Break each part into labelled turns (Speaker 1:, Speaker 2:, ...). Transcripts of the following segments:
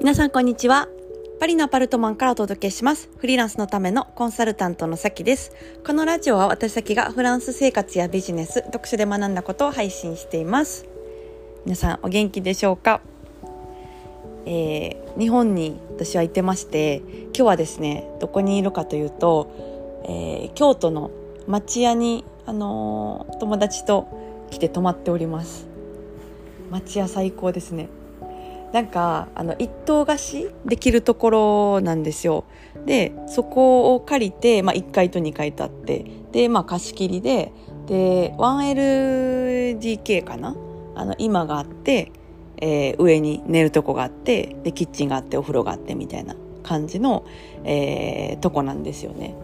Speaker 1: 皆さんこんにちは。パリのアパルトマンからお届けします。フリーランスのためのコンサルタントのさきです。このラジオは私先がフランス生活やビジネス、読書で学んだことを配信しています。皆さんお元気でしょうか？えー、日本に私は行ってまして、今日はですね、どこにいるかというと、えー、京都の町屋に、あのー、友達と来て泊まっております。町屋最高ですね。なんかあの一棟貸しできるところなんですよでそこを借りて、まあ、1階と2階とあってで、まあ、貸し切りでで 1LDK かな？あの今があって、えー、上に寝るとこがあってでキッチンがあってお風呂があってみたいな感じの、えー、とこなんですよね。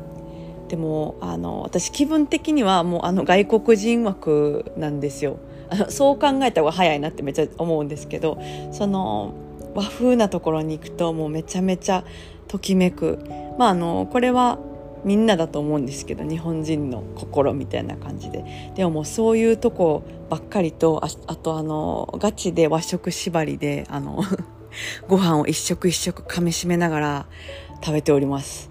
Speaker 1: でもあの私気分的にはもうあの外国人枠なんですよ。そう考えた方が早いなってめっちゃ思うんですけどその和風なところに行くともうめちゃめちゃときめく。まああのこれはみんなだと思うんですけど日本人の心みたいな感じで。でももうそういうとこばっかりとああとあのガチで和食縛りであの ご飯を一食一食噛みしめながら食べております。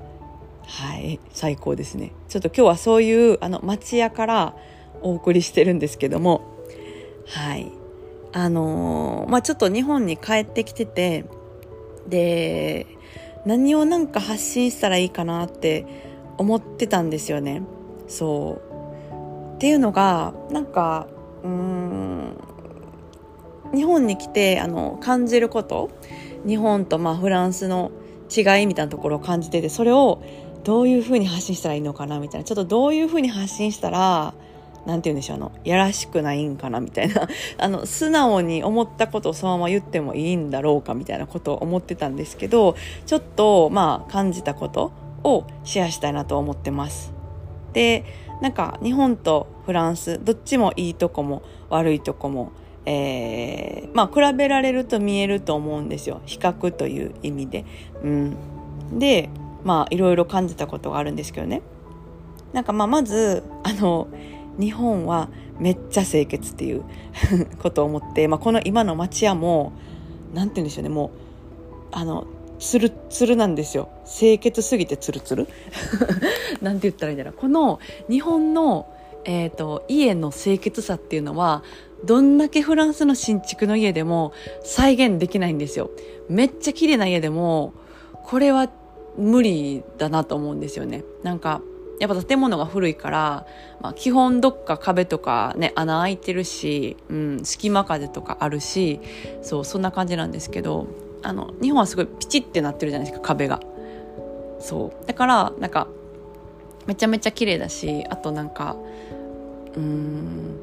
Speaker 1: はい最高ですね。ちょっと今日はそういうあの町屋からお送りしてるんですけどもはい。あのー、まあちょっと日本に帰ってきててで何をなんか発信したらいいかなって思ってたんですよね。そう。っていうのがなんかうん日本に来てあの感じること日本とまあフランスの違いみたいなところを感じててそれをどういうふうに発信したらいいのかなみたいなちょっとどういうふうに発信したらなんて言うんでしょう、あの、やらしくないんかなみたいな、あの、素直に思ったことをそのまま言ってもいいんだろうかみたいなことを思ってたんですけど、ちょっと、まあ、感じたことをシェアしたいなと思ってます。で、なんか、日本とフランス、どっちもいいとこも悪いとこも、えー、まあ、比べられると見えると思うんですよ。比較という意味で。うん。で、まあ、いろいろ感じたことがあるんですけどね。なんかまあ、まず、あの、日本はめっちゃ清潔っていう ことを思って、まあ、この今の町屋も何て言うんでしょうねもうあのツルツルなんですよ。清潔すぎてツルツル。なんて言ったらいいんだろう。この日本の、えーと、家の清潔さっていうのはどんだけフランスの新築の家でも再現できないんですよ。めっちゃ綺麗な家でもこれは無理だなと思うんですよね。なんかやっぱ建物が古いから、まあ、基本どっか壁とかね、穴開いてるし、うん、隙間風とかあるし、そう、そんな感じなんですけど、あの、日本はすごいピチってなってるじゃないですか、壁が。そう。だから、なんか、めちゃめちゃ綺麗だし、あとなんか、うん、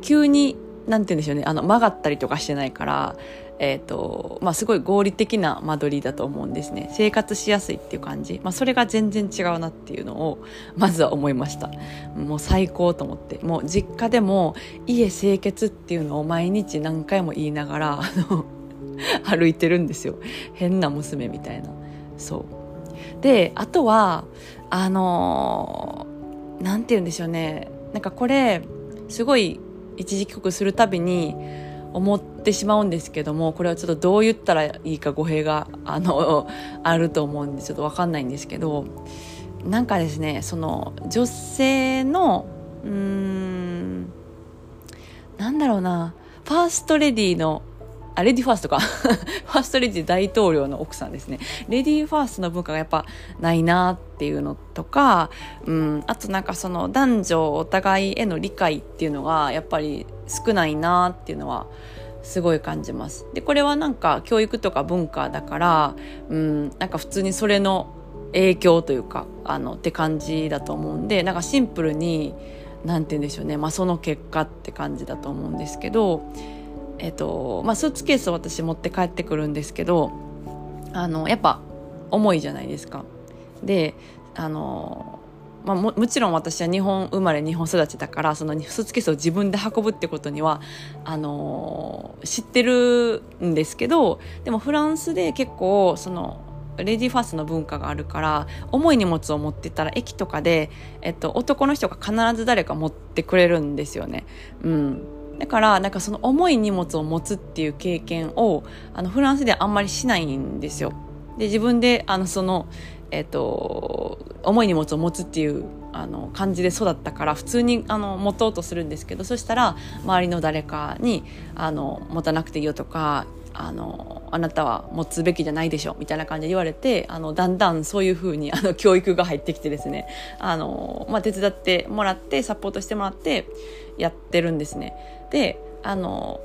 Speaker 1: 急に、なんて言うんでしょうね、あの、曲がったりとかしてないから、えっ、ー、と、まあ、すごい合理的な間取りだと思うんですね。生活しやすいっていう感じ。まあ、それが全然違うなっていうのを、まずは思いました。もう最高と思って。もう実家でも家清潔っていうのを毎日何回も言いながら、あの、歩いてるんですよ。変な娘みたいな。そう。で、あとは、あのなんて言うんでしょうね。なんかこれ、すごい一時帰国するたびに、思ってしまうんですけどもこれはちょっとどう言ったらいいか語弊があのあると思うんでちょっと分かんないんですけどなんかですねその女性のうーんなんだろうなファーストレディーのあ、レディファーストか。ファーストレディ大統領の奥さんですね。レディファーストの文化がやっぱないなっていうのとか、うん、あとなんかその男女お互いへの理解っていうのがやっぱり少ないなっていうのはすごい感じます。で、これはなんか教育とか文化だから、うん、なんか普通にそれの影響というか、あの、って感じだと思うんで、なんかシンプルに、なんて言うんでしょうね。まあその結果って感じだと思うんですけど、えっと、まあ、スーツケースを私持って帰ってくるんですけど、あの、やっぱ重いじゃないですか。で、あの、まあ、ももちろん私は日本生まれ日本育ちだからそのスーツケースを自分で運ぶってことにはあの知ってるんですけどでもフランスで結構そのレディーファーストの文化があるから重い荷物を持ってたら駅とかで、えっと、男の人が必ず誰か持ってくれるんですよね。うんだからなんかその重い荷物を持つっていう経験をあのフランスではあんまりしないんですよ。で自分であのそのえっと、重い荷物を持つっていうあの感じで育ったから普通にあの持とうとするんですけどそしたら周りの誰かにあの持たなくていいよとかあのあなたは持つべきじゃないでしょみたいな感じで言われてあのだんだんそういうふうにあの教育が入ってきてですねあの、まあ、手伝ってもらってサポートしてもらってやってるんですね。であの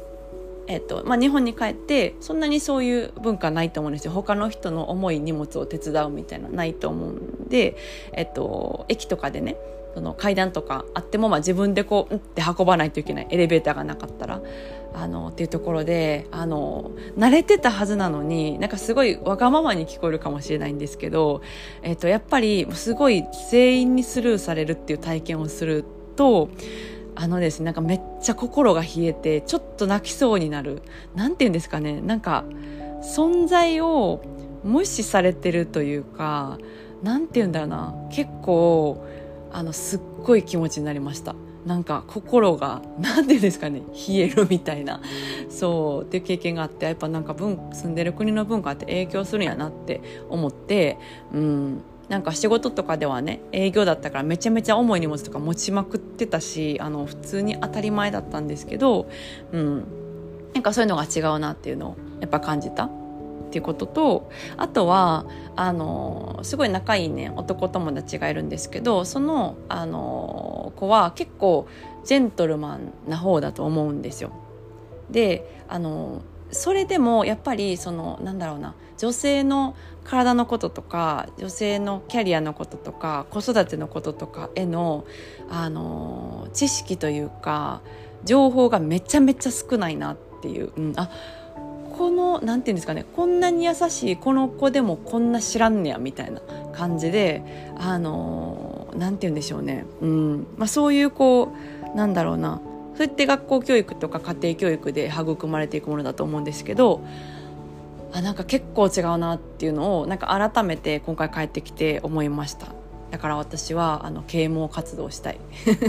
Speaker 1: えっとまあ、日本に帰ってそんなにそういう文化ないと思うんですよ。他の人の重い荷物を手伝うみたいなないと思うんで、えっと、駅とかでねその階段とかあっても、まあ、自分でこう、うんって運ばないといけない。エレベーターがなかったら。あのっていうところであの慣れてたはずなのになんかすごいわがままに聞こえるかもしれないんですけど、えっと、やっぱりすごい全員にスルーされるっていう体験をするとあのですねなんかめっちゃ心が冷えてちょっと泣きそうになる。なんて言うんですかね。なんか存在を無視されてるというかなんて言うんだろうな。結構あのすっごい気持ちになりました。なんか心が何て言うんですかね。冷えるみたいな。そうっていう経験があってやっぱなんか住んでる国の文化って影響するんやなって思ってうん。なんか仕事とかではね営業だったからめちゃめちゃ重い荷物とか持ちまくってたしあの普通に当たり前だったんですけど、うん、なんかそういうのが違うなっていうのをやっぱ感じたっていうこととあとはあのすごい仲いいね男友達がいるんですけどそのあの子は結構ジェントルマンな方だと思うんですよ。であのそれでもやっぱりそのなんだろうな女性の体のこととか女性のキャリアのこととか子育てのこととかへのあの知識というか情報がめちゃめちゃ少ないなっていう、うん、あこのなんていうんですかねこんなに優しいこの子でもこんな知らんねやみたいな感じであのなんて言うんでしょうね、うん。まあ、そういうこうなんだろうなそうやって学校教育とか家庭教育で育まれていくものだと思うんですけどあなんか結構違うなっていうのをなんか改めて今回帰ってきて思いました。だから私はあの啓蒙活動したい。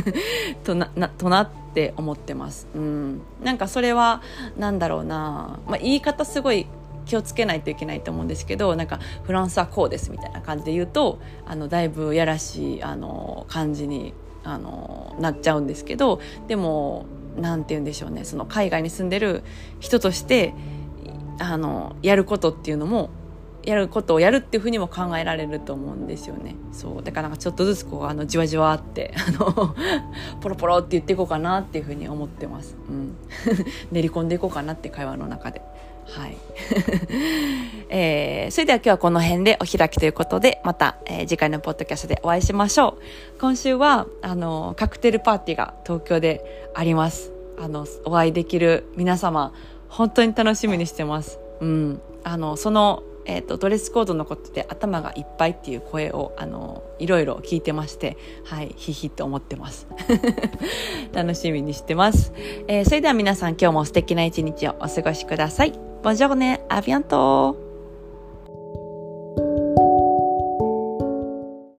Speaker 1: とななとなって思ってます、うん、なんかそれはなんだろうな、まあ、言い方すごい気をつけないといけないと思うんですけどなんかフランスはこうですみたいな感じで言うとあのだいぶやらしいあの感じにあのなっちゃうんですけどでも何て言うんでしょうねその海外に住んでる人としてあのやることっていうのもやることをやるっていうふうにも考えられると思うんですよね。そうだからなんかちょっとずつこうあのじわじわってあの ポロポロって言っていこうかなっていうふうに思ってます。うん、練り込んでいこうかなって会話の中で。はい。えー、それでは今日はこの辺でお開きということで、また、えー、次回のポッドキャストでお会いしましょう。今週は、あの、カクテルパーティーが東京であります。あの、お会いできる皆様、本当に楽しみにしてます。うん。あの、その、えーと、ドレスコードのことで頭がいっぱいっていう声をあのいろいろ聞いてましてはいひひと思ってます。楽しみにしてます、えー、それでは皆さん今日も素敵な一日をお過ごしください。ボンジョーネアビアント